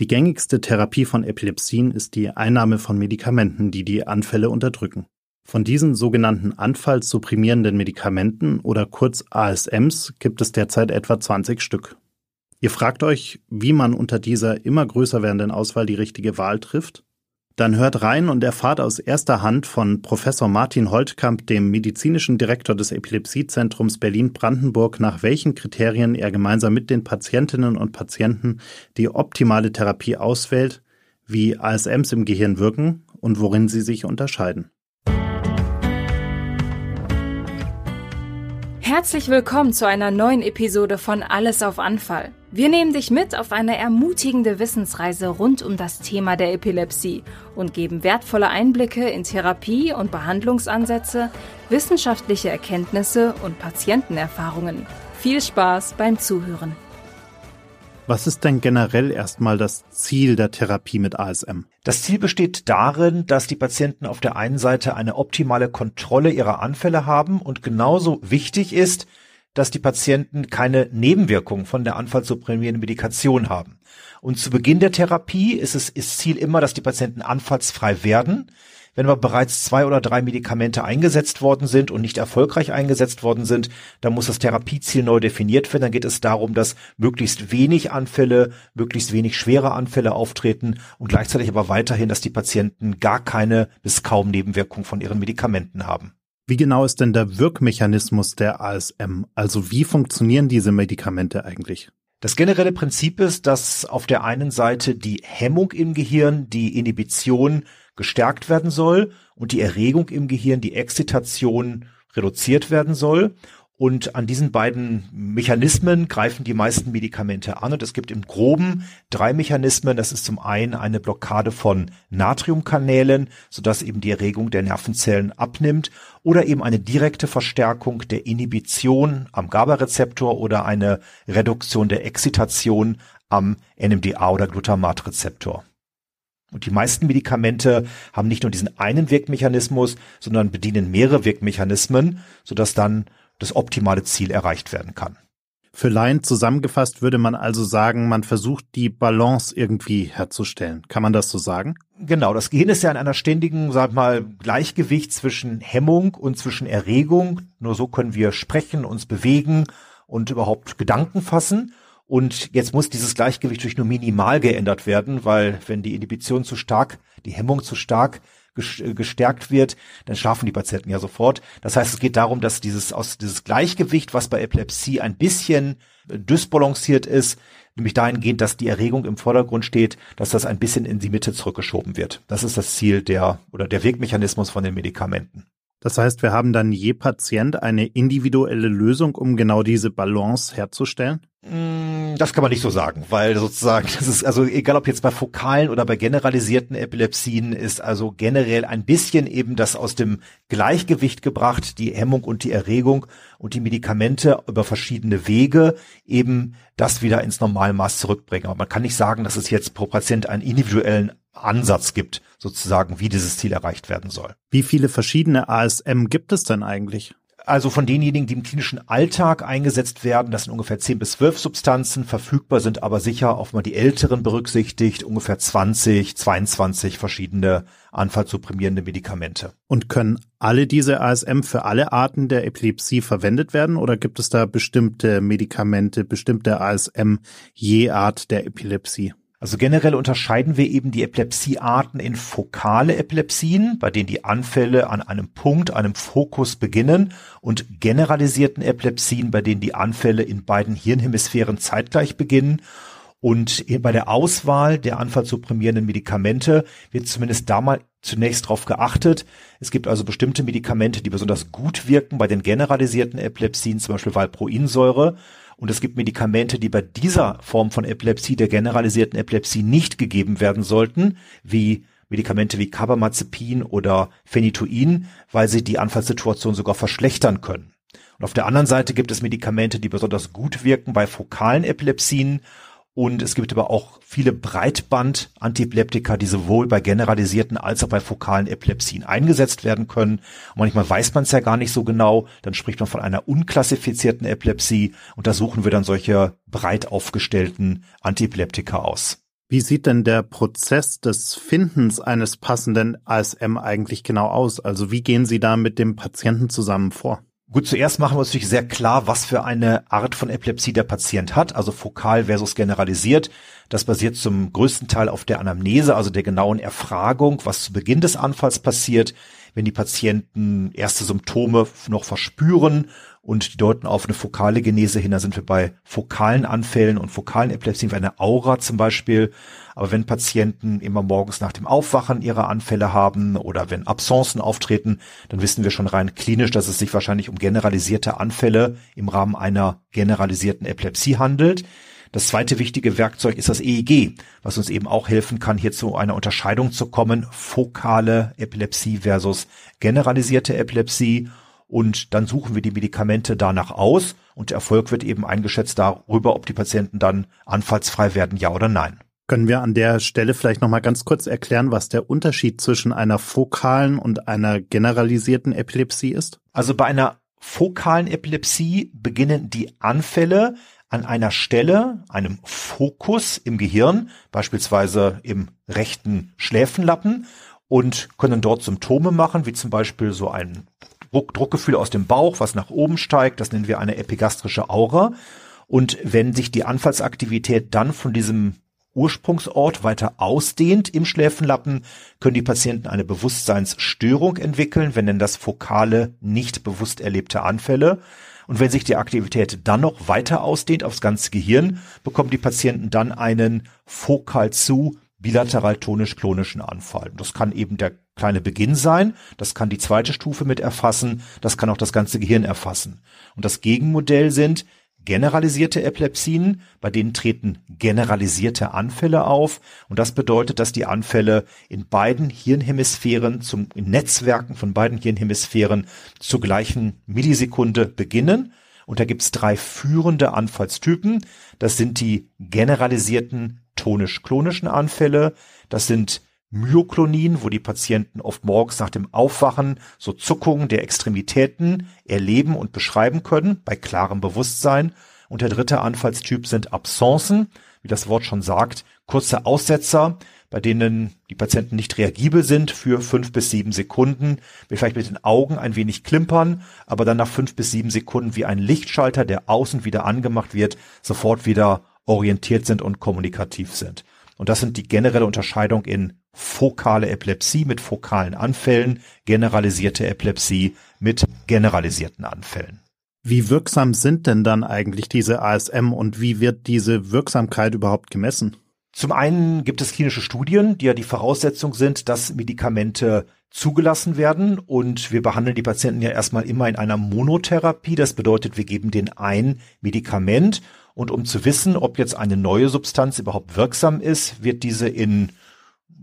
Die gängigste Therapie von Epilepsien ist die Einnahme von Medikamenten, die die Anfälle unterdrücken. Von diesen sogenannten anfallsupprimierenden Medikamenten oder kurz ASMs gibt es derzeit etwa 20 Stück. Ihr fragt euch, wie man unter dieser immer größer werdenden Auswahl die richtige Wahl trifft? Dann hört rein und erfahrt aus erster Hand von Professor Martin Holtkamp, dem medizinischen Direktor des Epilepsiezentrums Berlin-Brandenburg, nach welchen Kriterien er gemeinsam mit den Patientinnen und Patienten die optimale Therapie auswählt, wie ASMs im Gehirn wirken und worin sie sich unterscheiden. Herzlich willkommen zu einer neuen Episode von Alles auf Anfall. Wir nehmen dich mit auf eine ermutigende Wissensreise rund um das Thema der Epilepsie und geben wertvolle Einblicke in Therapie- und Behandlungsansätze, wissenschaftliche Erkenntnisse und Patientenerfahrungen. Viel Spaß beim Zuhören. Was ist denn generell erstmal das Ziel der Therapie mit ASM? Das Ziel besteht darin, dass die Patienten auf der einen Seite eine optimale Kontrolle ihrer Anfälle haben und genauso wichtig ist, dass die Patienten keine Nebenwirkungen von der anfallsupprimierenden Medikation haben. Und zu Beginn der Therapie ist es ist Ziel immer, dass die Patienten anfallsfrei werden. Wenn aber bereits zwei oder drei Medikamente eingesetzt worden sind und nicht erfolgreich eingesetzt worden sind, dann muss das Therapieziel neu definiert werden. Dann geht es darum, dass möglichst wenig Anfälle, möglichst wenig schwere Anfälle auftreten und gleichzeitig aber weiterhin, dass die Patienten gar keine bis kaum Nebenwirkungen von ihren Medikamenten haben. Wie genau ist denn der Wirkmechanismus der ASM? Also wie funktionieren diese Medikamente eigentlich? Das generelle Prinzip ist, dass auf der einen Seite die Hemmung im Gehirn, die Inhibition gestärkt werden soll und die Erregung im Gehirn, die Exzitation reduziert werden soll. Und an diesen beiden Mechanismen greifen die meisten Medikamente an. Und es gibt im Groben drei Mechanismen. Das ist zum einen eine Blockade von Natriumkanälen, sodass eben die Erregung der Nervenzellen abnimmt. Oder eben eine direkte Verstärkung der Inhibition am GABA-Rezeptor oder eine Reduktion der Exzitation am NMDA- oder Glutamatrezeptor. Und die meisten Medikamente haben nicht nur diesen einen Wirkmechanismus, sondern bedienen mehrere Wirkmechanismen, sodass dann das optimale Ziel erreicht werden kann. Für Laien zusammengefasst würde man also sagen, man versucht die Balance irgendwie herzustellen. Kann man das so sagen? Genau, das Gehirn ist ja in einer ständigen, sag mal, Gleichgewicht zwischen Hemmung und zwischen Erregung. Nur so können wir sprechen, uns bewegen und überhaupt Gedanken fassen. Und jetzt muss dieses Gleichgewicht durch nur minimal geändert werden, weil wenn die Inhibition zu stark, die Hemmung zu stark äh, gestärkt wird, dann schlafen die Patienten ja sofort. Das heißt, es geht darum, dass dieses aus dieses Gleichgewicht, was bei Epilepsie ein bisschen äh, dysbalanciert ist, nämlich dahingehend, dass die Erregung im Vordergrund steht, dass das ein bisschen in die Mitte zurückgeschoben wird. Das ist das Ziel der oder der Wegmechanismus von den Medikamenten. Das heißt, wir haben dann je Patient eine individuelle Lösung, um genau diese Balance herzustellen? Mm, das kann man nicht so sagen, weil sozusagen, das ist also egal ob jetzt bei fokalen oder bei generalisierten Epilepsien ist also generell ein bisschen eben das aus dem Gleichgewicht gebracht, die Hemmung und die Erregung und die Medikamente über verschiedene Wege eben das wieder ins Normalmaß zurückbringen. Aber man kann nicht sagen, dass es jetzt pro Patient einen individuellen Ansatz gibt, sozusagen, wie dieses Ziel erreicht werden soll. Wie viele verschiedene ASM gibt es denn eigentlich? Also von denjenigen, die im klinischen Alltag eingesetzt werden, das sind ungefähr 10 bis 12 Substanzen, verfügbar sind aber sicher, auch mal die älteren berücksichtigt, ungefähr 20, 22 verschiedene anfallsupprimierende Medikamente. Und können alle diese ASM für alle Arten der Epilepsie verwendet werden oder gibt es da bestimmte Medikamente, bestimmte ASM je Art der Epilepsie? Also generell unterscheiden wir eben die Epilepsiearten in fokale Epilepsien, bei denen die Anfälle an einem Punkt, einem Fokus beginnen und generalisierten Epilepsien, bei denen die Anfälle in beiden Hirnhemisphären zeitgleich beginnen. Und bei der Auswahl der anfallsupprimierenden Medikamente wird zumindest da mal zunächst darauf geachtet. Es gibt also bestimmte Medikamente, die besonders gut wirken bei den generalisierten Epilepsien, zum Beispiel Valproinsäure und es gibt Medikamente, die bei dieser Form von Epilepsie, der generalisierten Epilepsie, nicht gegeben werden sollten, wie Medikamente wie Carbamazepin oder Phenytoin, weil sie die Anfallssituation sogar verschlechtern können. Und auf der anderen Seite gibt es Medikamente, die besonders gut wirken bei fokalen Epilepsien und es gibt aber auch viele Breitband-Antiepileptika, die sowohl bei generalisierten als auch bei fokalen Epilepsien eingesetzt werden können. Manchmal weiß man es ja gar nicht so genau. Dann spricht man von einer unklassifizierten Epilepsie und da suchen wir dann solche breit aufgestellten Antiepileptika aus. Wie sieht denn der Prozess des Findens eines passenden ASM eigentlich genau aus? Also wie gehen Sie da mit dem Patienten zusammen vor? Gut, zuerst machen wir uns natürlich sehr klar, was für eine Art von Epilepsie der Patient hat, also fokal versus generalisiert. Das basiert zum größten Teil auf der Anamnese, also der genauen Erfragung, was zu Beginn des Anfalls passiert, wenn die Patienten erste Symptome noch verspüren und die deuten auf eine fokale Genese hin. Da sind wir bei fokalen Anfällen und fokalen Epilepsien, wie eine Aura zum Beispiel. Aber wenn Patienten immer morgens nach dem Aufwachen ihre Anfälle haben oder wenn Absenzen auftreten, dann wissen wir schon rein klinisch, dass es sich wahrscheinlich um generalisierte Anfälle im Rahmen einer generalisierten Epilepsie handelt. Das zweite wichtige Werkzeug ist das EEG, was uns eben auch helfen kann, hier zu einer Unterscheidung zu kommen, fokale Epilepsie versus generalisierte Epilepsie. Und dann suchen wir die Medikamente danach aus und der Erfolg wird eben eingeschätzt darüber, ob die Patienten dann anfallsfrei werden, ja oder nein. Können wir an der Stelle vielleicht noch mal ganz kurz erklären, was der Unterschied zwischen einer fokalen und einer generalisierten Epilepsie ist? Also bei einer fokalen Epilepsie beginnen die Anfälle an einer Stelle, einem Fokus im Gehirn, beispielsweise im rechten Schläfenlappen und können dort Symptome machen, wie zum Beispiel so ein Druck, Druckgefühl aus dem Bauch, was nach oben steigt, das nennen wir eine epigastrische Aura. Und wenn sich die Anfallsaktivität dann von diesem Ursprungsort weiter ausdehnt im Schläfenlappen, können die Patienten eine Bewusstseinsstörung entwickeln, wenn denn das fokale, nicht bewusst erlebte Anfälle. Und wenn sich die Aktivität dann noch weiter ausdehnt aufs ganze Gehirn, bekommen die Patienten dann einen fokal zu bilateral tonisch-klonischen Anfall. Das kann eben der kleine Beginn sein, das kann die zweite Stufe mit erfassen, das kann auch das ganze Gehirn erfassen. Und das Gegenmodell sind generalisierte Epilepsien, bei denen treten generalisierte Anfälle auf. Und das bedeutet, dass die Anfälle in beiden Hirnhemisphären, zum, in Netzwerken von beiden Hirnhemisphären zur gleichen Millisekunde beginnen. Und da gibt's drei führende Anfallstypen. Das sind die generalisierten tonisch-klonischen Anfälle. Das sind Myoklonien, wo die Patienten oft morgens nach dem Aufwachen so Zuckungen der Extremitäten erleben und beschreiben können, bei klarem Bewusstsein. Und der dritte Anfallstyp sind Absenzen, wie das Wort schon sagt, kurze Aussetzer, bei denen die Patienten nicht reagibel sind für fünf bis sieben Sekunden, vielleicht mit den Augen ein wenig klimpern, aber dann nach fünf bis sieben Sekunden wie ein Lichtschalter, der außen wieder angemacht wird, sofort wieder orientiert sind und kommunikativ sind. Und das sind die generelle Unterscheidung in fokale Epilepsie mit fokalen Anfällen, generalisierte Epilepsie mit generalisierten Anfällen. Wie wirksam sind denn dann eigentlich diese ASM und wie wird diese Wirksamkeit überhaupt gemessen? Zum einen gibt es klinische Studien, die ja die Voraussetzung sind, dass Medikamente zugelassen werden und wir behandeln die Patienten ja erstmal immer in einer Monotherapie. Das bedeutet, wir geben denen ein Medikament und um zu wissen, ob jetzt eine neue Substanz überhaupt wirksam ist, wird diese in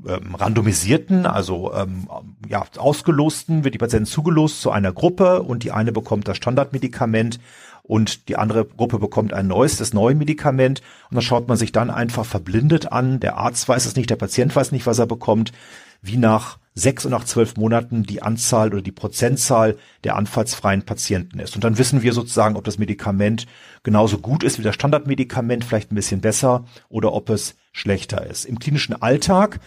ähm, randomisierten, also ähm, ja, ausgelosten, wird die Patienten zugelost zu einer Gruppe und die eine bekommt das Standardmedikament und die andere Gruppe bekommt ein neues, das neue Medikament und dann schaut man sich dann einfach verblindet an. Der Arzt weiß es nicht, der Patient weiß nicht, was er bekommt, wie nach sechs und nach zwölf Monaten die Anzahl oder die Prozentzahl der anfallsfreien Patienten ist. Und dann wissen wir sozusagen, ob das Medikament genauso gut ist wie das Standardmedikament, vielleicht ein bisschen besser oder ob es schlechter ist. Im klinischen Alltag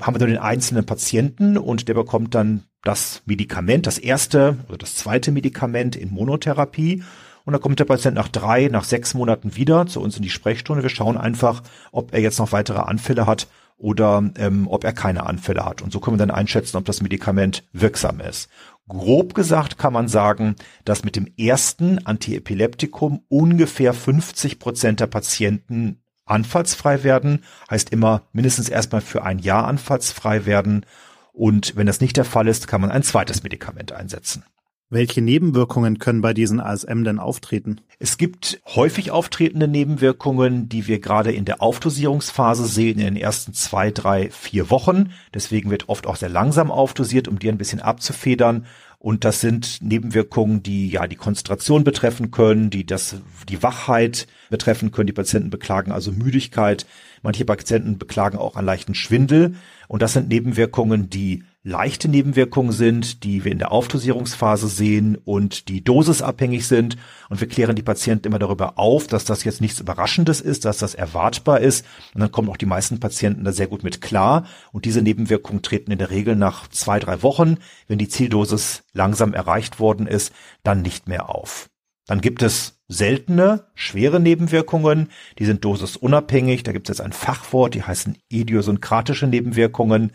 haben wir dann den einzelnen Patienten und der bekommt dann das Medikament, das erste oder das zweite Medikament in Monotherapie. Und dann kommt der Patient nach drei, nach sechs Monaten wieder zu uns in die Sprechstunde. Wir schauen einfach, ob er jetzt noch weitere Anfälle hat oder ähm, ob er keine Anfälle hat. Und so können wir dann einschätzen, ob das Medikament wirksam ist. Grob gesagt kann man sagen, dass mit dem ersten Antiepileptikum ungefähr 50 Prozent der Patienten anfallsfrei werden, heißt immer mindestens erstmal für ein Jahr anfallsfrei werden. Und wenn das nicht der Fall ist, kann man ein zweites Medikament einsetzen. Welche Nebenwirkungen können bei diesen ASM denn auftreten? Es gibt häufig auftretende Nebenwirkungen, die wir gerade in der Aufdosierungsphase sehen, in den ersten zwei, drei, vier Wochen. Deswegen wird oft auch sehr langsam aufdosiert, um die ein bisschen abzufedern. Und das sind Nebenwirkungen, die ja die Konzentration betreffen können, die das, die Wachheit betreffen können. Die Patienten beklagen also Müdigkeit. Manche Patienten beklagen auch einen leichten Schwindel. Und das sind Nebenwirkungen, die leichte Nebenwirkungen sind, die wir in der Aufdosierungsphase sehen und die dosisabhängig sind. Und wir klären die Patienten immer darüber auf, dass das jetzt nichts Überraschendes ist, dass das erwartbar ist. Und dann kommen auch die meisten Patienten da sehr gut mit klar. Und diese Nebenwirkungen treten in der Regel nach zwei, drei Wochen, wenn die Zieldosis langsam erreicht worden ist, dann nicht mehr auf. Dann gibt es seltene, schwere Nebenwirkungen, die sind dosisunabhängig. Da gibt es jetzt ein Fachwort, die heißen idiosynkratische Nebenwirkungen.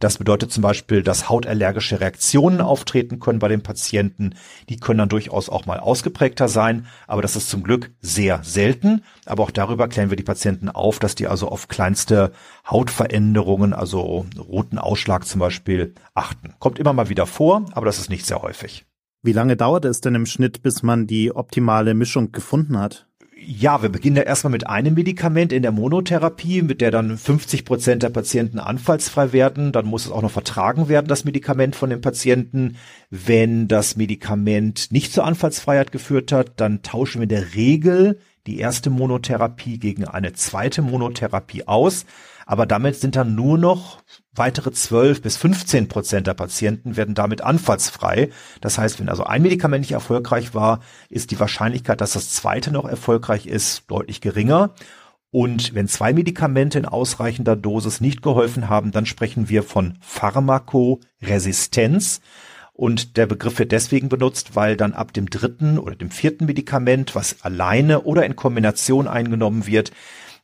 Das bedeutet zum Beispiel, dass hautallergische Reaktionen auftreten können bei den Patienten. Die können dann durchaus auch mal ausgeprägter sein, aber das ist zum Glück sehr selten. Aber auch darüber klären wir die Patienten auf, dass die also auf kleinste Hautveränderungen, also roten Ausschlag zum Beispiel, achten. Kommt immer mal wieder vor, aber das ist nicht sehr häufig. Wie lange dauert es denn im Schnitt, bis man die optimale Mischung gefunden hat? Ja, wir beginnen ja erstmal mit einem Medikament in der Monotherapie, mit der dann 50 Prozent der Patienten anfallsfrei werden. Dann muss es auch noch vertragen werden, das Medikament von dem Patienten. Wenn das Medikament nicht zur Anfallsfreiheit geführt hat, dann tauschen wir in der Regel die erste Monotherapie gegen eine zweite Monotherapie aus. Aber damit sind dann nur noch weitere 12 bis 15 Prozent der Patienten werden damit anfallsfrei. Das heißt, wenn also ein Medikament nicht erfolgreich war, ist die Wahrscheinlichkeit, dass das zweite noch erfolgreich ist, deutlich geringer. Und wenn zwei Medikamente in ausreichender Dosis nicht geholfen haben, dann sprechen wir von Pharmakoresistenz. Und der Begriff wird deswegen benutzt, weil dann ab dem dritten oder dem vierten Medikament, was alleine oder in Kombination eingenommen wird,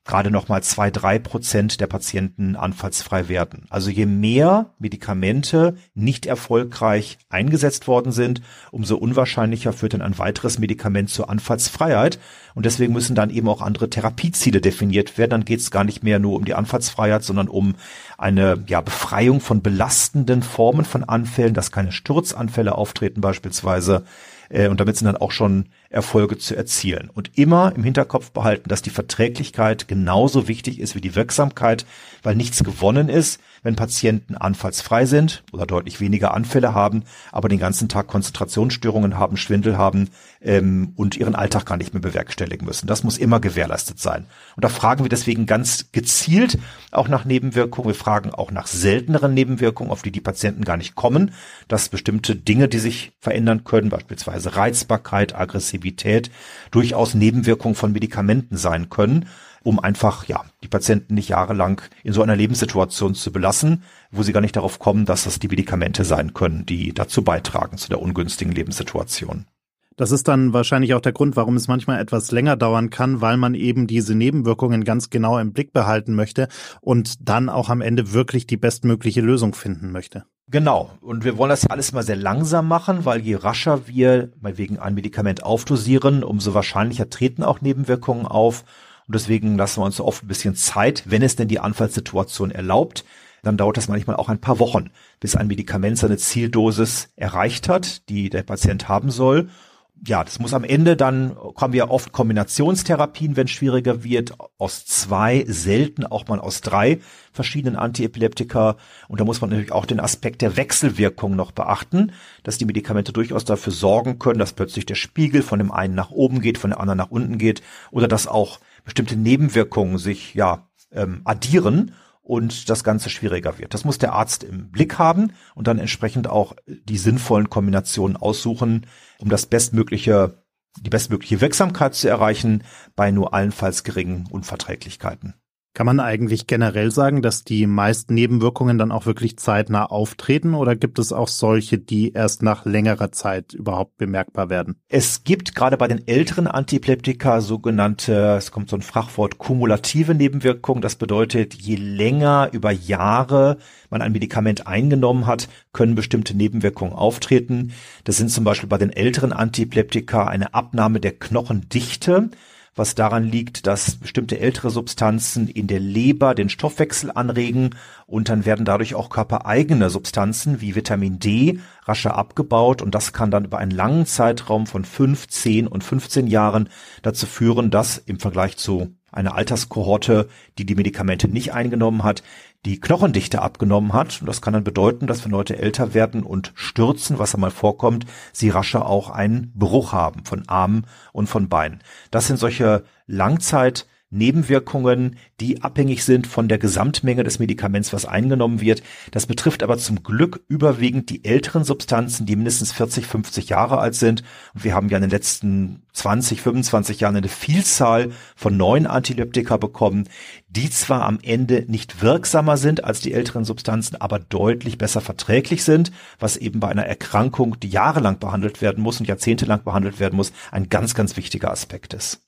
gerade noch mal zwei, drei Prozent der Patienten anfallsfrei werden. Also je mehr Medikamente nicht erfolgreich eingesetzt worden sind, umso unwahrscheinlicher führt dann ein weiteres Medikament zur Anfallsfreiheit. Und deswegen müssen dann eben auch andere Therapieziele definiert werden. Dann geht es gar nicht mehr nur um die Anfallsfreiheit, sondern um eine ja, Befreiung von belastenden Formen von Anfällen, dass keine Sturzanfälle auftreten beispielsweise äh, und damit sind dann auch schon Erfolge zu erzielen. Und immer im Hinterkopf behalten, dass die Verträglichkeit genauso wichtig ist wie die Wirksamkeit, weil nichts gewonnen ist, wenn Patienten anfallsfrei sind oder deutlich weniger Anfälle haben, aber den ganzen Tag Konzentrationsstörungen haben, Schwindel haben ähm, und ihren Alltag gar nicht mehr bewerkstelligen müssen. Das muss immer gewährleistet sein. Und da fragen wir deswegen ganz gezielt auch nach Nebenwirkungen. Wir fragen auch nach selteneren Nebenwirkungen, auf die die Patienten gar nicht kommen, dass bestimmte Dinge, die sich verändern können, beispielsweise Reizbarkeit, Aggressivität, durchaus Nebenwirkungen von Medikamenten sein können um einfach, ja, die Patienten nicht jahrelang in so einer Lebenssituation zu belassen, wo sie gar nicht darauf kommen, dass das die Medikamente sein können, die dazu beitragen, zu der ungünstigen Lebenssituation. Das ist dann wahrscheinlich auch der Grund, warum es manchmal etwas länger dauern kann, weil man eben diese Nebenwirkungen ganz genau im Blick behalten möchte und dann auch am Ende wirklich die bestmögliche Lösung finden möchte. Genau. Und wir wollen das ja alles mal sehr langsam machen, weil je rascher wir mal wegen ein Medikament aufdosieren, umso wahrscheinlicher treten auch Nebenwirkungen auf. Und deswegen lassen wir uns oft ein bisschen Zeit, wenn es denn die Anfallssituation erlaubt. Dann dauert das manchmal auch ein paar Wochen, bis ein Medikament seine Zieldosis erreicht hat, die der Patient haben soll ja, das muss am Ende dann kommen wir oft Kombinationstherapien, wenn es schwieriger wird, aus zwei, selten auch mal aus drei verschiedenen Antiepileptika. Und da muss man natürlich auch den Aspekt der Wechselwirkung noch beachten, dass die Medikamente durchaus dafür sorgen können, dass plötzlich der Spiegel von dem einen nach oben geht, von dem anderen nach unten geht oder dass auch bestimmte Nebenwirkungen sich ja ähm, addieren und das Ganze schwieriger wird. Das muss der Arzt im Blick haben und dann entsprechend auch die sinnvollen Kombinationen aussuchen, um das bestmögliche, die bestmögliche Wirksamkeit zu erreichen bei nur allenfalls geringen Unverträglichkeiten. Kann man eigentlich generell sagen, dass die meisten Nebenwirkungen dann auch wirklich zeitnah auftreten oder gibt es auch solche, die erst nach längerer Zeit überhaupt bemerkbar werden? Es gibt gerade bei den älteren Antipleptika sogenannte, es kommt so ein Fachwort, kumulative Nebenwirkungen. Das bedeutet, je länger über Jahre man ein Medikament eingenommen hat, können bestimmte Nebenwirkungen auftreten. Das sind zum Beispiel bei den älteren Antipleptika eine Abnahme der Knochendichte was daran liegt, dass bestimmte ältere Substanzen in der Leber den Stoffwechsel anregen und dann werden dadurch auch körpereigene Substanzen wie Vitamin D rascher abgebaut und das kann dann über einen langen Zeitraum von fünf, zehn und 15 Jahren dazu führen, dass im Vergleich zu eine Alterskohorte, die die Medikamente nicht eingenommen hat, die Knochendichte abgenommen hat. Und das kann dann bedeuten, dass wenn Leute älter werden und stürzen, was einmal vorkommt, sie rascher auch einen Bruch haben von Armen und von Beinen. Das sind solche Langzeit Nebenwirkungen, die abhängig sind von der Gesamtmenge des Medikaments, was eingenommen wird. Das betrifft aber zum Glück überwiegend die älteren Substanzen, die mindestens 40, 50 Jahre alt sind. Und wir haben ja in den letzten 20, 25 Jahren eine Vielzahl von neuen Antileptika bekommen, die zwar am Ende nicht wirksamer sind als die älteren Substanzen, aber deutlich besser verträglich sind, was eben bei einer Erkrankung, die jahrelang behandelt werden muss und jahrzehntelang behandelt werden muss, ein ganz, ganz wichtiger Aspekt ist.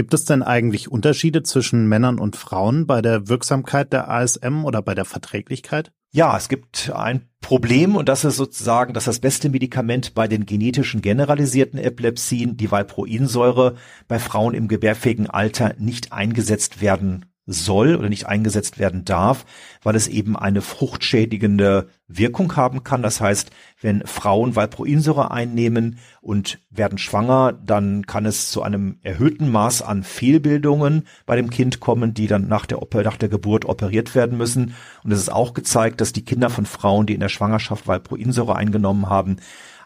Gibt es denn eigentlich Unterschiede zwischen Männern und Frauen bei der Wirksamkeit der ASM oder bei der Verträglichkeit? Ja, es gibt ein Problem und das ist sozusagen, dass das beste Medikament bei den genetischen generalisierten Epilepsien, die Valproinsäure, bei Frauen im gebärfähigen Alter nicht eingesetzt werden soll oder nicht eingesetzt werden darf, weil es eben eine fruchtschädigende Wirkung haben kann. Das heißt, wenn Frauen Valproinsäure einnehmen und werden schwanger, dann kann es zu einem erhöhten Maß an Fehlbildungen bei dem Kind kommen, die dann nach der, nach der Geburt operiert werden müssen. Und es ist auch gezeigt, dass die Kinder von Frauen, die in der Schwangerschaft Valproinsäure eingenommen haben,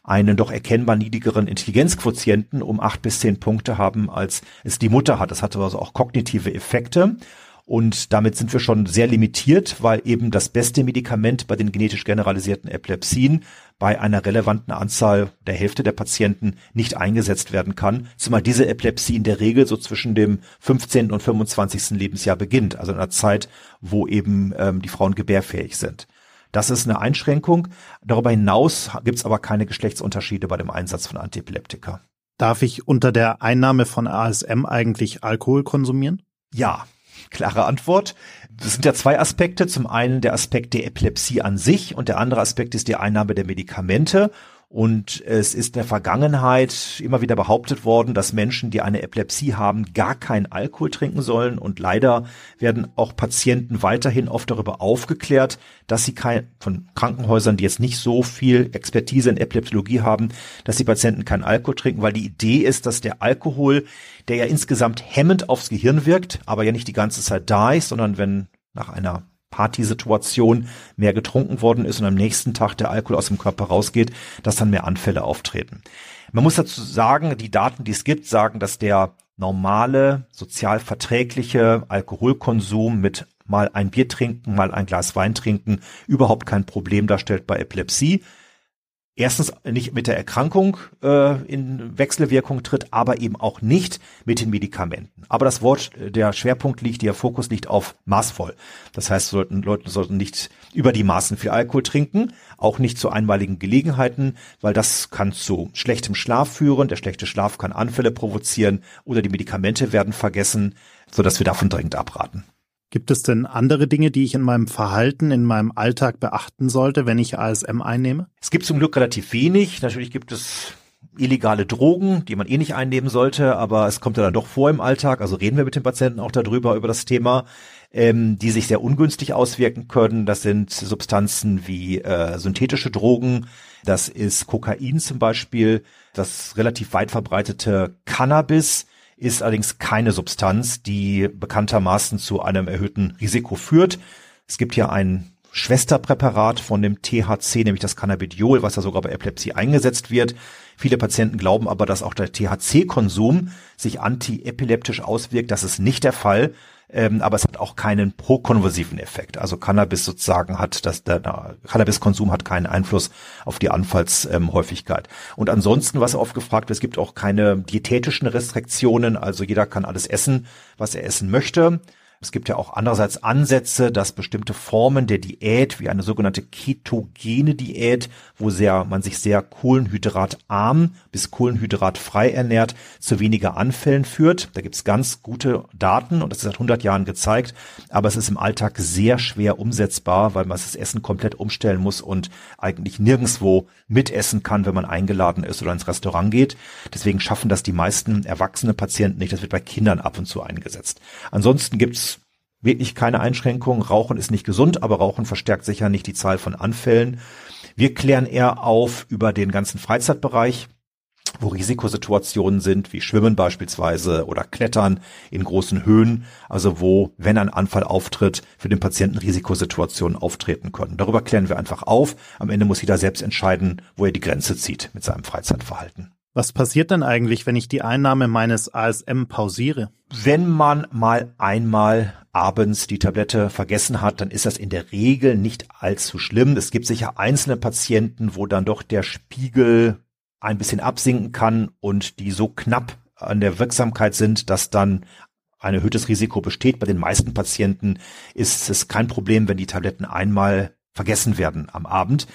einen doch erkennbar niedrigeren Intelligenzquotienten um acht bis zehn Punkte haben, als es die Mutter hat. Das hatte also auch kognitive Effekte. Und damit sind wir schon sehr limitiert, weil eben das beste Medikament bei den genetisch generalisierten Epilepsien bei einer relevanten Anzahl der Hälfte der Patienten nicht eingesetzt werden kann, zumal diese Epilepsie in der Regel so zwischen dem 15. und 25. Lebensjahr beginnt, also in einer Zeit, wo eben ähm, die Frauen gebärfähig sind. Das ist eine Einschränkung. Darüber hinaus gibt es aber keine Geschlechtsunterschiede bei dem Einsatz von Antiepileptika. Darf ich unter der Einnahme von ASM eigentlich Alkohol konsumieren? Ja, Klare Antwort. Das sind ja zwei Aspekte. Zum einen der Aspekt der Epilepsie an sich und der andere Aspekt ist die Einnahme der Medikamente. Und es ist in der Vergangenheit immer wieder behauptet worden, dass Menschen, die eine Epilepsie haben, gar keinen Alkohol trinken sollen. Und leider werden auch Patienten weiterhin oft darüber aufgeklärt, dass sie kein, von Krankenhäusern, die jetzt nicht so viel Expertise in Epileptologie haben, dass die Patienten keinen Alkohol trinken, weil die Idee ist, dass der Alkohol, der ja insgesamt hemmend aufs Gehirn wirkt, aber ja nicht die ganze Zeit da ist, sondern wenn nach einer Partysituation mehr getrunken worden ist und am nächsten Tag der Alkohol aus dem Körper rausgeht, dass dann mehr Anfälle auftreten. Man muss dazu sagen, die Daten, die es gibt, sagen, dass der normale, sozial verträgliche Alkoholkonsum mit mal ein Bier trinken, mal ein Glas Wein trinken überhaupt kein Problem darstellt bei Epilepsie erstens nicht mit der Erkrankung äh, in Wechselwirkung tritt, aber eben auch nicht mit den Medikamenten. Aber das Wort, der Schwerpunkt liegt, der Fokus liegt auf maßvoll. Das heißt, sollten, Leute sollten nicht über die Maßen viel Alkohol trinken, auch nicht zu einmaligen Gelegenheiten, weil das kann zu schlechtem Schlaf führen. Der schlechte Schlaf kann Anfälle provozieren oder die Medikamente werden vergessen, so dass wir davon dringend abraten. Gibt es denn andere Dinge, die ich in meinem Verhalten, in meinem Alltag beachten sollte, wenn ich ASM einnehme? Es gibt zum Glück relativ wenig. Natürlich gibt es illegale Drogen, die man eh nicht einnehmen sollte, aber es kommt ja dann doch vor im Alltag. Also reden wir mit den Patienten auch darüber, über das Thema, ähm, die sich sehr ungünstig auswirken können. Das sind Substanzen wie äh, synthetische Drogen. Das ist Kokain zum Beispiel, das relativ weit verbreitete Cannabis ist allerdings keine Substanz, die bekanntermaßen zu einem erhöhten Risiko führt. Es gibt hier ein Schwesterpräparat von dem THC, nämlich das Cannabidiol, was ja sogar bei Epilepsie eingesetzt wird. Viele Patienten glauben aber, dass auch der THC-Konsum sich antiepileptisch auswirkt. Das ist nicht der Fall ähm, aber es hat auch keinen prokonversiven Effekt. Also Cannabis sozusagen hat das, der, der Cannabiskonsum hat keinen Einfluss auf die Anfallshäufigkeit. Ähm, und ansonsten, was oft gefragt wird, es gibt auch keine diätetischen Restriktionen, also jeder kann alles essen, was er essen möchte. Es gibt ja auch andererseits Ansätze, dass bestimmte Formen der Diät, wie eine sogenannte ketogene Diät, wo sehr, man sich sehr kohlenhydratarm bis kohlenhydratfrei ernährt, zu weniger Anfällen führt. Da gibt es ganz gute Daten und das ist seit 100 Jahren gezeigt, aber es ist im Alltag sehr schwer umsetzbar, weil man das Essen komplett umstellen muss und eigentlich nirgendswo mitessen kann, wenn man eingeladen ist oder ins Restaurant geht. Deswegen schaffen das die meisten erwachsene Patienten nicht. Das wird bei Kindern ab und zu eingesetzt. Ansonsten gibt's wirklich keine Einschränkung. Rauchen ist nicht gesund, aber Rauchen verstärkt sicher nicht die Zahl von Anfällen. Wir klären eher auf über den ganzen Freizeitbereich. wo Risikosituationen sind, wie Schwimmen beispielsweise oder Klettern in großen Höhen, also wo, wenn ein Anfall auftritt, für den Patienten Risikosituationen auftreten können. Darüber klären wir einfach auf. Am Ende muss jeder selbst entscheiden, wo er die Grenze zieht mit seinem Freizeitverhalten. Was passiert denn eigentlich, wenn ich die Einnahme meines ASM pausiere? Wenn man mal einmal abends die Tablette vergessen hat, dann ist das in der Regel nicht allzu schlimm. Es gibt sicher einzelne Patienten, wo dann doch der Spiegel ein bisschen absinken kann und die so knapp an der Wirksamkeit sind, dass dann ein erhöhtes Risiko besteht. Bei den meisten Patienten ist es kein Problem, wenn die Tabletten einmal vergessen werden am Abend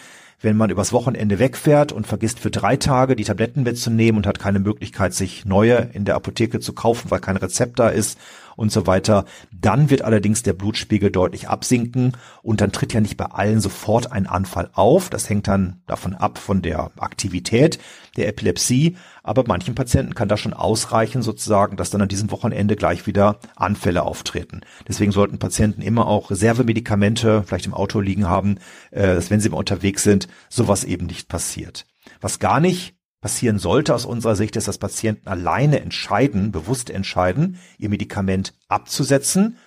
wenn man übers Wochenende wegfährt und vergisst für drei Tage die Tabletten mitzunehmen und hat keine Möglichkeit, sich neue in der Apotheke zu kaufen, weil kein Rezept da ist und so weiter. Dann wird allerdings der Blutspiegel deutlich absinken und dann tritt ja nicht bei allen sofort ein Anfall auf. Das hängt dann davon ab von der Aktivität der Epilepsie. Aber manchen Patienten kann das schon ausreichen sozusagen, dass dann an diesem Wochenende gleich wieder Anfälle auftreten. Deswegen sollten Patienten immer auch Reservemedikamente vielleicht im Auto liegen haben, äh, dass wenn sie mal unterwegs sind, sowas eben nicht passiert. Was gar nicht passieren sollte aus unserer Sicht, ist, dass Patienten alleine entscheiden, bewusst entscheiden, ihr Medikament abzusetzen.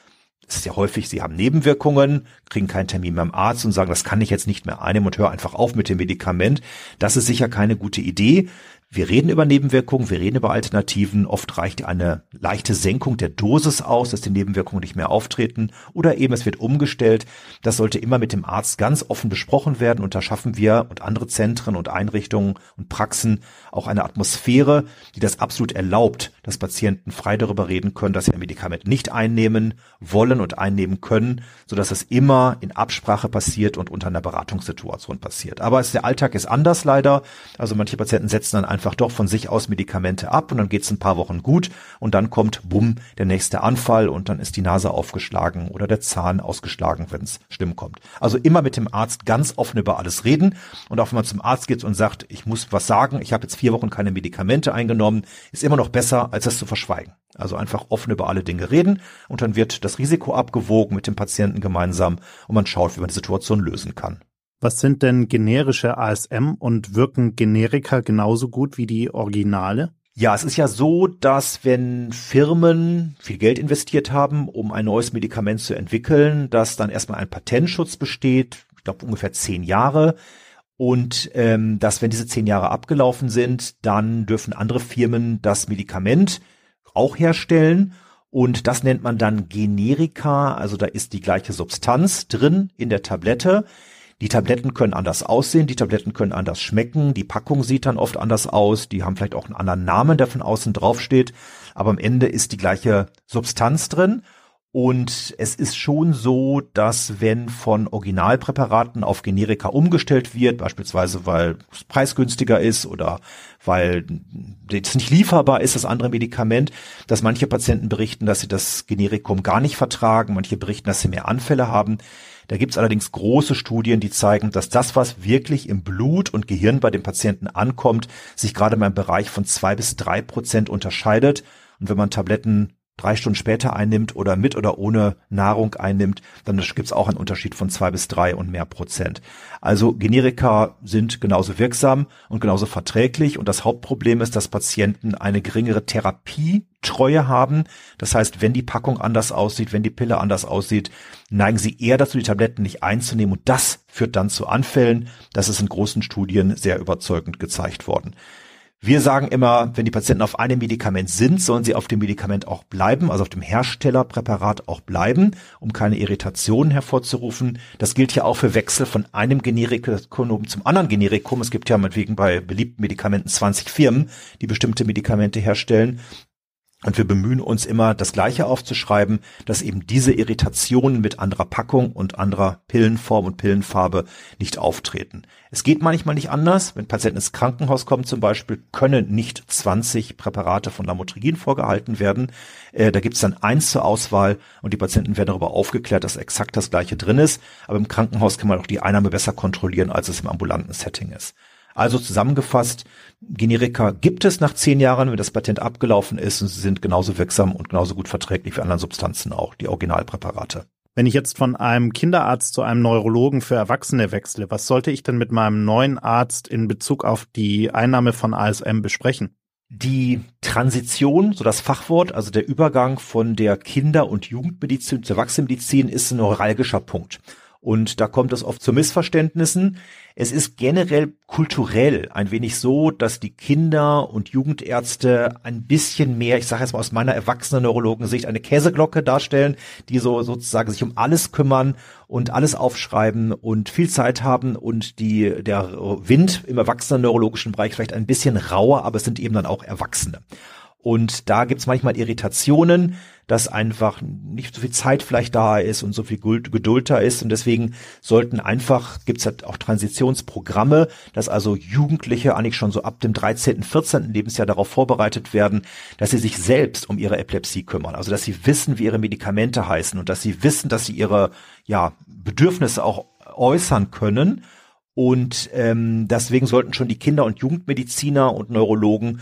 Es ist ja häufig, sie haben Nebenwirkungen, kriegen keinen Termin beim Arzt und sagen, das kann ich jetzt nicht mehr einnehmen und höre einfach auf mit dem Medikament. Das ist sicher keine gute Idee. Wir reden über Nebenwirkungen, wir reden über Alternativen. Oft reicht eine leichte Senkung der Dosis aus, dass die Nebenwirkungen nicht mehr auftreten. Oder eben es wird umgestellt. Das sollte immer mit dem Arzt ganz offen besprochen werden. Und da schaffen wir und andere Zentren und Einrichtungen und Praxen auch eine Atmosphäre, die das absolut erlaubt, dass Patienten frei darüber reden können, dass sie ein Medikament nicht einnehmen wollen und einnehmen können, sodass das immer in Absprache passiert und unter einer Beratungssituation passiert. Aber es, der Alltag ist anders leider. Also manche Patienten setzen dann einfach doch von sich aus Medikamente ab und dann geht es ein paar Wochen gut und dann kommt, bumm, der nächste Anfall und dann ist die Nase aufgeschlagen oder der Zahn ausgeschlagen, wenn es schlimm kommt. Also immer mit dem Arzt ganz offen über alles reden und auch wenn man zum Arzt geht und sagt, ich muss was sagen, ich habe jetzt vier Wochen keine Medikamente eingenommen, ist immer noch besser, als das zu verschweigen. Also einfach offen über alle Dinge reden und dann wird das Risiko abgewogen mit dem Patienten gemeinsam und man schaut, wie man die Situation lösen kann. Was sind denn generische ASM und wirken Generika genauso gut wie die Originale? Ja, es ist ja so, dass wenn Firmen viel Geld investiert haben, um ein neues Medikament zu entwickeln, dass dann erstmal ein Patentschutz besteht, ich glaube ungefähr zehn Jahre, und ähm, dass wenn diese zehn Jahre abgelaufen sind, dann dürfen andere Firmen das Medikament auch herstellen. Und das nennt man dann Generika, also da ist die gleiche Substanz drin in der Tablette. Die Tabletten können anders aussehen, die Tabletten können anders schmecken, die Packung sieht dann oft anders aus, die haben vielleicht auch einen anderen Namen, der von außen draufsteht, aber am Ende ist die gleiche Substanz drin. Und es ist schon so, dass wenn von Originalpräparaten auf Generika umgestellt wird, beispielsweise weil es preisgünstiger ist oder weil es nicht lieferbar ist, das andere Medikament, dass manche Patienten berichten, dass sie das Generikum gar nicht vertragen, manche berichten, dass sie mehr Anfälle haben. Da gibt es allerdings große Studien, die zeigen, dass das, was wirklich im Blut und Gehirn bei den Patienten ankommt, sich gerade mal im Bereich von zwei bis drei Prozent unterscheidet. Und wenn man Tabletten drei Stunden später einnimmt oder mit oder ohne Nahrung einnimmt, dann gibt es auch einen Unterschied von zwei bis drei und mehr Prozent. Also Generika sind genauso wirksam und genauso verträglich und das Hauptproblem ist, dass Patienten eine geringere Therapietreue haben. Das heißt, wenn die Packung anders aussieht, wenn die Pille anders aussieht, neigen sie eher dazu, die Tabletten nicht einzunehmen und das führt dann zu Anfällen. Das ist in großen Studien sehr überzeugend gezeigt worden. Wir sagen immer, wenn die Patienten auf einem Medikament sind, sollen sie auf dem Medikament auch bleiben, also auf dem Herstellerpräparat auch bleiben, um keine Irritationen hervorzurufen. Das gilt ja auch für Wechsel von einem Generikum zum anderen Generikum. Es gibt ja meinetwegen bei beliebten Medikamenten 20 Firmen, die bestimmte Medikamente herstellen. Und wir bemühen uns immer, das Gleiche aufzuschreiben, dass eben diese Irritationen mit anderer Packung und anderer Pillenform und Pillenfarbe nicht auftreten. Es geht manchmal nicht anders. Wenn Patienten ins Krankenhaus kommen zum Beispiel, können nicht 20 Präparate von Lamotrigin vorgehalten werden. Äh, da gibt es dann eins zur Auswahl und die Patienten werden darüber aufgeklärt, dass exakt das Gleiche drin ist. Aber im Krankenhaus kann man auch die Einnahme besser kontrollieren, als es im ambulanten Setting ist. Also zusammengefasst, Generika gibt es nach zehn Jahren, wenn das Patent abgelaufen ist und sie sind genauso wirksam und genauso gut verträglich wie anderen Substanzen auch, die Originalpräparate. Wenn ich jetzt von einem Kinderarzt zu einem Neurologen für Erwachsene wechsle, was sollte ich denn mit meinem neuen Arzt in Bezug auf die Einnahme von ASM besprechen? Die Transition, so das Fachwort, also der Übergang von der Kinder- und Jugendmedizin zur Erwachsenenmedizin ist ein neuralgischer Punkt. Und da kommt es oft zu Missverständnissen. Es ist generell kulturell ein wenig so, dass die Kinder- und Jugendärzte ein bisschen mehr, ich sage jetzt mal aus meiner erwachsenen Neurologensicht, eine Käseglocke darstellen, die so sozusagen sich um alles kümmern und alles aufschreiben und viel Zeit haben und die der Wind im erwachsenen neurologischen Bereich vielleicht ein bisschen rauer, aber es sind eben dann auch Erwachsene. Und da gibt's manchmal Irritationen, dass einfach nicht so viel Zeit vielleicht da ist und so viel Geduld da ist. Und deswegen sollten einfach, gibt's halt auch Transitionsprogramme, dass also Jugendliche eigentlich schon so ab dem 13., 14. Lebensjahr darauf vorbereitet werden, dass sie sich selbst um ihre Epilepsie kümmern. Also dass sie wissen, wie ihre Medikamente heißen und dass sie wissen, dass sie ihre ja, Bedürfnisse auch äußern können. Und ähm, deswegen sollten schon die Kinder- und Jugendmediziner und Neurologen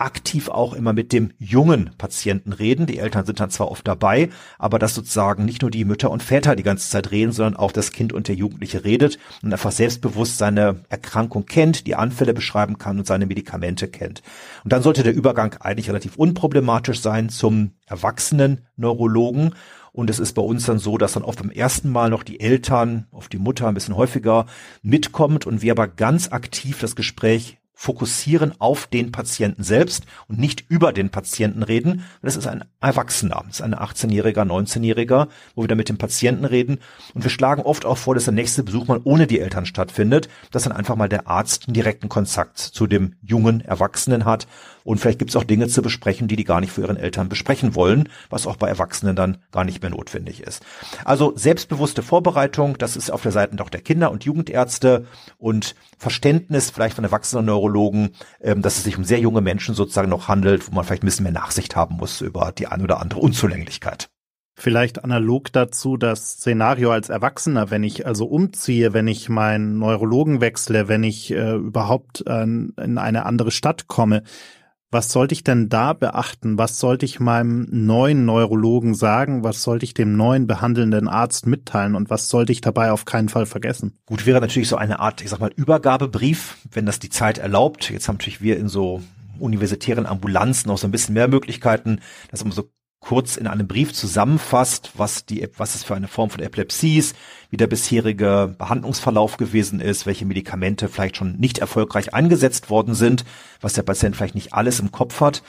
aktiv auch immer mit dem jungen Patienten reden. Die Eltern sind dann zwar oft dabei, aber dass sozusagen nicht nur die Mütter und Väter die ganze Zeit reden, sondern auch das Kind und der Jugendliche redet und einfach selbstbewusst seine Erkrankung kennt, die Anfälle beschreiben kann und seine Medikamente kennt. Und dann sollte der Übergang eigentlich relativ unproblematisch sein zum erwachsenen Neurologen. Und es ist bei uns dann so, dass dann oft beim ersten Mal noch die Eltern, oft die Mutter ein bisschen häufiger mitkommt und wir aber ganz aktiv das Gespräch fokussieren auf den Patienten selbst und nicht über den Patienten reden. Das ist ein Erwachsener, das ist ein 18-Jähriger, 19-Jähriger, wo wir dann mit dem Patienten reden. Und wir schlagen oft auch vor, dass der nächste Besuch mal ohne die Eltern stattfindet, dass dann einfach mal der Arzt einen direkten Kontakt zu dem jungen Erwachsenen hat und vielleicht gibt es auch Dinge zu besprechen, die die gar nicht für ihren Eltern besprechen wollen, was auch bei Erwachsenen dann gar nicht mehr notwendig ist. Also selbstbewusste Vorbereitung, das ist auf der Seite doch der Kinder- und Jugendärzte und Verständnis vielleicht von erwachsenen Neurologen, ähm, dass es sich um sehr junge Menschen sozusagen noch handelt, wo man vielleicht ein bisschen mehr Nachsicht haben muss über die ein oder andere Unzulänglichkeit. Vielleicht analog dazu das Szenario als Erwachsener, wenn ich also umziehe, wenn ich meinen Neurologen wechsle, wenn ich äh, überhaupt äh, in eine andere Stadt komme. Was sollte ich denn da beachten? Was sollte ich meinem neuen Neurologen sagen? Was sollte ich dem neuen behandelnden Arzt mitteilen? Und was sollte ich dabei auf keinen Fall vergessen? Gut, wäre natürlich so eine Art, ich sag mal, Übergabebrief, wenn das die Zeit erlaubt. Jetzt haben natürlich wir in so universitären Ambulanzen noch so ein bisschen mehr Möglichkeiten, dass man so kurz in einem Brief zusammenfasst, was die, was es für eine Form von Epilepsie ist, wie der bisherige Behandlungsverlauf gewesen ist, welche Medikamente vielleicht schon nicht erfolgreich eingesetzt worden sind, was der Patient vielleicht nicht alles im Kopf hat.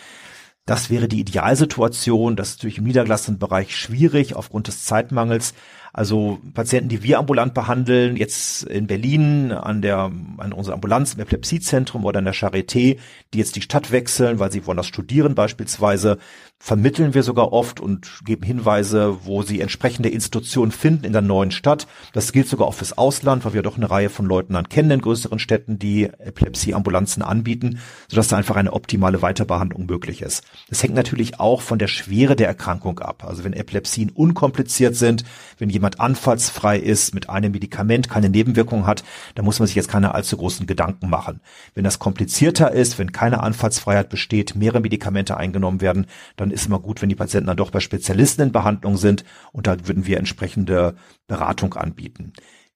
Das wäre die Idealsituation. Das ist natürlich im niedergelassenen Bereich schwierig aufgrund des Zeitmangels. Also Patienten, die wir ambulant behandeln, jetzt in Berlin an der an unserer Ambulanz im Epilepsiezentrum oder an der Charité, die jetzt die Stadt wechseln, weil sie woanders studieren beispielsweise, vermitteln wir sogar oft und geben Hinweise, wo sie entsprechende Institutionen finden in der neuen Stadt. Das gilt sogar auch fürs Ausland, weil wir doch eine Reihe von Leuten dann kennen in größeren Städten, die Epilepsieambulanzen anbieten, sodass da einfach eine optimale Weiterbehandlung möglich ist. Das hängt natürlich auch von der Schwere der Erkrankung ab. Also wenn Epilepsien unkompliziert sind, wenn jemand anfallsfrei ist, mit einem Medikament keine Nebenwirkungen hat, dann muss man sich jetzt keine allzu großen Gedanken machen. Wenn das komplizierter ist, wenn keine Anfallsfreiheit besteht, mehrere Medikamente eingenommen werden, dann ist immer gut, wenn die Patienten dann doch bei Spezialisten in Behandlung sind und da würden wir entsprechende Beratung anbieten.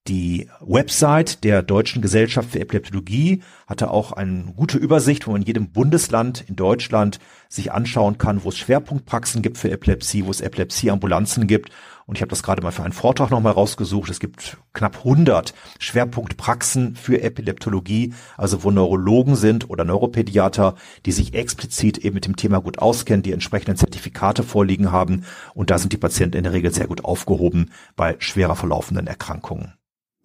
Die Website der Deutschen Gesellschaft für Epileptologie hatte auch eine gute Übersicht, wo man in jedem Bundesland in Deutschland sich anschauen kann, wo es Schwerpunktpraxen gibt für Epilepsie, wo es Epilepsieambulanzen gibt und ich habe das gerade mal für einen Vortrag nochmal rausgesucht. Es gibt knapp 100 Schwerpunktpraxen für Epileptologie, also wo Neurologen sind oder Neuropädiater, die sich explizit eben mit dem Thema gut auskennen, die entsprechenden Zertifikate vorliegen haben. Und da sind die Patienten in der Regel sehr gut aufgehoben bei schwerer verlaufenden Erkrankungen.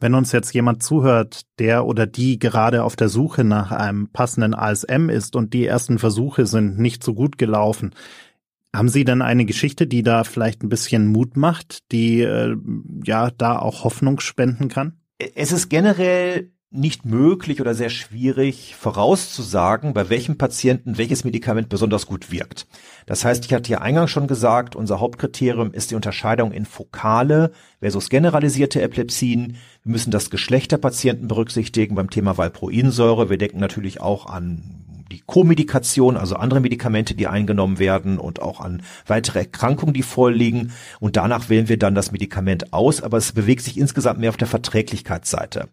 Wenn uns jetzt jemand zuhört, der oder die gerade auf der Suche nach einem passenden ASM ist und die ersten Versuche sind nicht so gut gelaufen, haben Sie denn eine Geschichte, die da vielleicht ein bisschen Mut macht, die äh, ja da auch Hoffnung spenden kann? Es ist generell nicht möglich oder sehr schwierig vorauszusagen, bei welchem Patienten welches Medikament besonders gut wirkt. Das heißt, ich hatte ja eingangs schon gesagt, unser Hauptkriterium ist die Unterscheidung in fokale versus generalisierte Epilepsien. Wir müssen das Geschlecht der Patienten berücksichtigen beim Thema Valproinsäure. Wir denken natürlich auch an die Co-Medikation, also andere Medikamente, die eingenommen werden und auch an weitere Erkrankungen, die vorliegen. Und danach wählen wir dann das Medikament aus, aber es bewegt sich insgesamt mehr auf der Verträglichkeitsseite.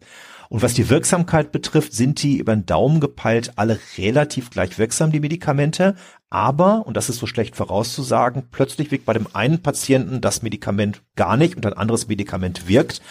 Und was die Wirksamkeit betrifft, sind die über den Daumen gepeilt alle relativ gleich wirksam, die Medikamente. Aber, und das ist so schlecht vorauszusagen, plötzlich wirkt bei dem einen Patienten das Medikament gar nicht und ein anderes Medikament wirkt.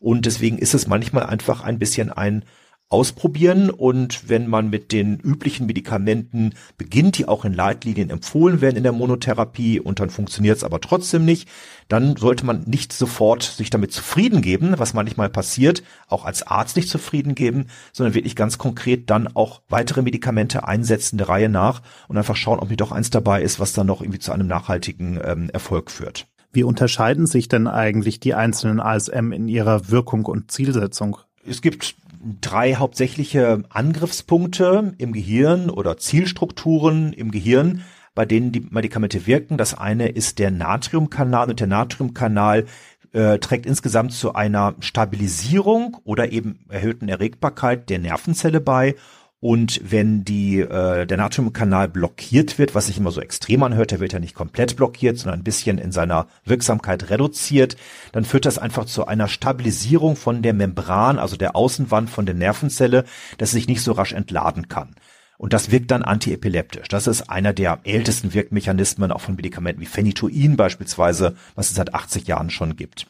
Und deswegen ist es manchmal einfach ein bisschen ein ausprobieren und wenn man mit den üblichen Medikamenten beginnt, die auch in Leitlinien empfohlen werden in der Monotherapie und dann funktioniert es aber trotzdem nicht, dann sollte man nicht sofort sich damit zufrieden geben, was manchmal passiert, auch als Arzt nicht zufrieden geben, sondern wirklich ganz konkret dann auch weitere Medikamente einsetzen der Reihe nach und einfach schauen, ob nicht doch eins dabei ist, was dann noch irgendwie zu einem nachhaltigen ähm, Erfolg führt. Wie unterscheiden sich denn eigentlich die einzelnen ASM in ihrer Wirkung und Zielsetzung? Es gibt drei hauptsächliche Angriffspunkte im Gehirn oder Zielstrukturen im Gehirn, bei denen die Medikamente wirken. Das eine ist der Natriumkanal und der Natriumkanal äh, trägt insgesamt zu einer Stabilisierung oder eben erhöhten Erregbarkeit der Nervenzelle bei und wenn die, äh, der Natriumkanal blockiert wird, was sich immer so extrem anhört, der wird ja nicht komplett blockiert, sondern ein bisschen in seiner Wirksamkeit reduziert, dann führt das einfach zu einer Stabilisierung von der Membran, also der Außenwand von der Nervenzelle, dass sich nicht so rasch entladen kann. Und das wirkt dann antiepileptisch. Das ist einer der ältesten Wirkmechanismen auch von Medikamenten wie Phenytoin beispielsweise, was es seit 80 Jahren schon gibt.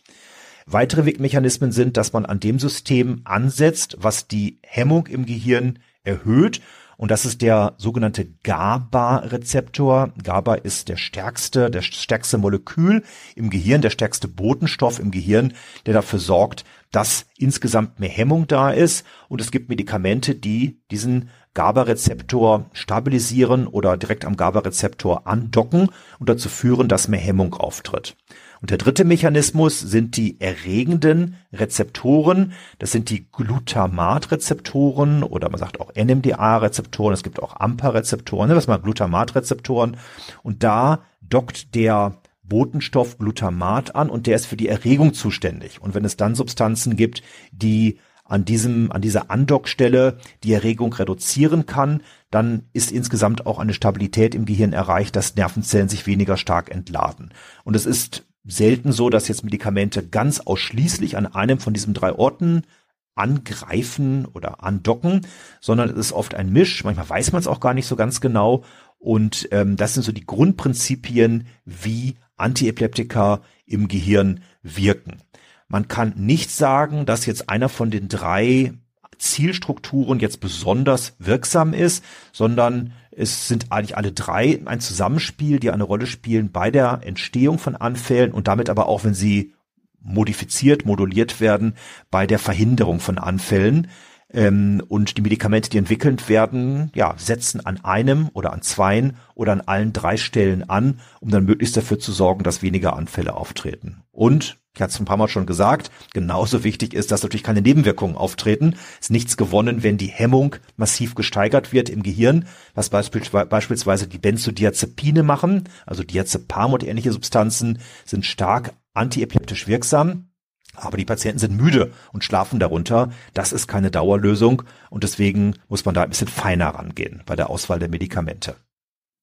Weitere Wirkmechanismen sind, dass man an dem System ansetzt, was die Hemmung im Gehirn erhöht. Und das ist der sogenannte GABA-Rezeptor. GABA ist der stärkste, der stärkste Molekül im Gehirn, der stärkste Botenstoff im Gehirn, der dafür sorgt, dass insgesamt mehr Hemmung da ist. Und es gibt Medikamente, die diesen GABA-Rezeptor stabilisieren oder direkt am GABA-Rezeptor andocken und dazu führen, dass mehr Hemmung auftritt. Und der dritte Mechanismus sind die erregenden Rezeptoren. Das sind die Glutamat-Rezeptoren oder man sagt auch NMDA-Rezeptoren. Es gibt auch AMPA-Rezeptoren. Nehmen mal Glutamat-Rezeptoren. Und da dockt der Botenstoff Glutamat an und der ist für die Erregung zuständig. Und wenn es dann Substanzen gibt, die an diesem, an dieser Andockstelle die Erregung reduzieren kann, dann ist insgesamt auch eine Stabilität im Gehirn erreicht, dass Nervenzellen sich weniger stark entladen. Und es ist selten so, dass jetzt Medikamente ganz ausschließlich an einem von diesen drei Orten angreifen oder andocken, sondern es ist oft ein Misch. Manchmal weiß man es auch gar nicht so ganz genau. Und ähm, das sind so die Grundprinzipien, wie Antiepileptika im Gehirn wirken. Man kann nicht sagen, dass jetzt einer von den drei Zielstrukturen jetzt besonders wirksam ist, sondern es sind eigentlich alle drei ein Zusammenspiel, die eine Rolle spielen bei der Entstehung von Anfällen und damit aber auch, wenn sie modifiziert, moduliert werden, bei der Verhinderung von Anfällen. Ähm, und die Medikamente, die entwickelt werden, ja, setzen an einem oder an zweien oder an allen drei Stellen an, um dann möglichst dafür zu sorgen, dass weniger Anfälle auftreten. Und ich hatte es ein paar Mal schon gesagt, genauso wichtig ist, dass natürlich keine Nebenwirkungen auftreten. Ist nichts gewonnen, wenn die Hemmung massiv gesteigert wird im Gehirn, was beispielsweise die Benzodiazepine machen, also Diazepam und ähnliche Substanzen sind stark antiepileptisch wirksam. Aber die Patienten sind müde und schlafen darunter. Das ist keine Dauerlösung und deswegen muss man da ein bisschen feiner rangehen bei der Auswahl der Medikamente.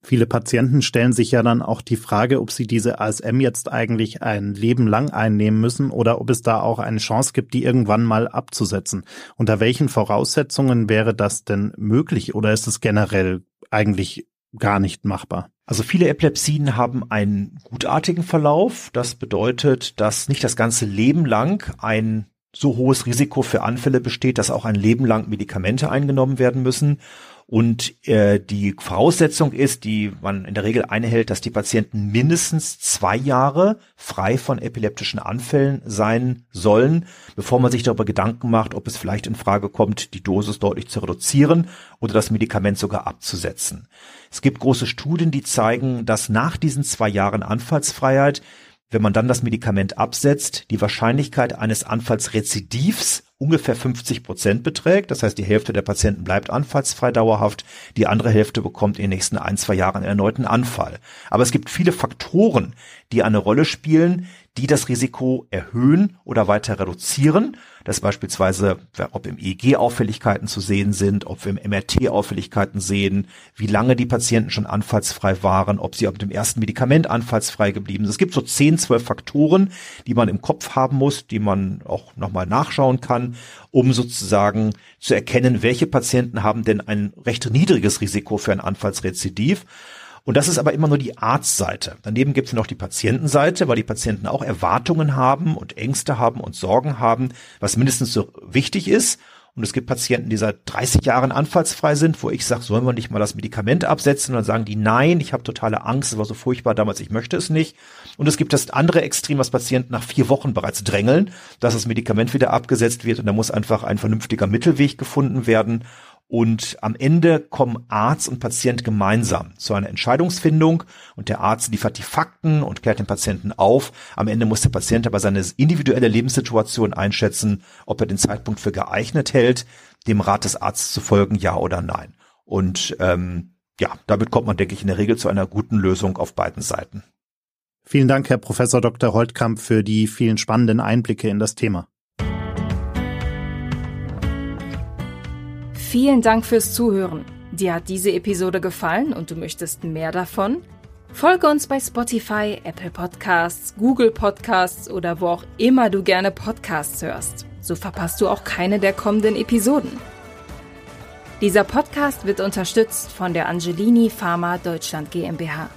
Viele Patienten stellen sich ja dann auch die Frage, ob sie diese ASM jetzt eigentlich ein Leben lang einnehmen müssen oder ob es da auch eine Chance gibt, die irgendwann mal abzusetzen. Unter welchen Voraussetzungen wäre das denn möglich oder ist es generell eigentlich gar nicht machbar? Also viele Epilepsien haben einen gutartigen Verlauf. Das bedeutet, dass nicht das ganze Leben lang ein so hohes Risiko für Anfälle besteht, dass auch ein Leben lang Medikamente eingenommen werden müssen. Und äh, die Voraussetzung ist, die man in der Regel einhält, dass die Patienten mindestens zwei Jahre frei von epileptischen Anfällen sein sollen, bevor man sich darüber Gedanken macht, ob es vielleicht in Frage kommt, die Dosis deutlich zu reduzieren oder das Medikament sogar abzusetzen. Es gibt große Studien, die zeigen, dass nach diesen zwei Jahren Anfallsfreiheit wenn man dann das Medikament absetzt, die Wahrscheinlichkeit eines Anfallsrezidivs ungefähr 50 Prozent beträgt. Das heißt, die Hälfte der Patienten bleibt anfallsfrei dauerhaft, die andere Hälfte bekommt in den nächsten ein, zwei Jahren einen erneuten Anfall. Aber es gibt viele Faktoren, die eine Rolle spielen, die das Risiko erhöhen oder weiter reduzieren. Das ist beispielsweise, ob im EEG Auffälligkeiten zu sehen sind, ob wir im MRT Auffälligkeiten sehen, wie lange die Patienten schon anfallsfrei waren, ob sie ab dem ersten Medikament anfallsfrei geblieben sind. Es gibt so 10, 12 Faktoren, die man im Kopf haben muss, die man auch nochmal nachschauen kann, um sozusagen zu erkennen, welche Patienten haben denn ein recht niedriges Risiko für ein Anfallsrezidiv und das ist aber immer nur die Arztseite. Daneben gibt es noch die Patientenseite, weil die Patienten auch Erwartungen haben und Ängste haben und Sorgen haben, was mindestens so wichtig ist. Und es gibt Patienten, die seit 30 Jahren anfallsfrei sind, wo ich sage, sollen wir nicht mal das Medikament absetzen? Und dann sagen die, nein, ich habe totale Angst, es war so furchtbar damals, ich möchte es nicht. Und es gibt das andere Extrem, was Patienten nach vier Wochen bereits drängeln, dass das Medikament wieder abgesetzt wird und da muss einfach ein vernünftiger Mittelweg gefunden werden. Und am Ende kommen Arzt und Patient gemeinsam zu einer Entscheidungsfindung und der Arzt liefert die Fakten und klärt den Patienten auf. Am Ende muss der Patient aber seine individuelle Lebenssituation einschätzen, ob er den Zeitpunkt für geeignet hält, dem Rat des Arztes zu folgen, ja oder nein. Und ähm, ja, damit kommt man, denke ich, in der Regel zu einer guten Lösung auf beiden Seiten. Vielen Dank, Herr Professor Dr. Holtkamp, für die vielen spannenden Einblicke in das Thema. Vielen Dank fürs Zuhören. Dir hat diese Episode gefallen und du möchtest mehr davon? Folge uns bei Spotify, Apple Podcasts, Google Podcasts oder wo auch immer du gerne Podcasts hörst. So verpasst du auch keine der kommenden Episoden. Dieser Podcast wird unterstützt von der Angelini Pharma Deutschland GmbH.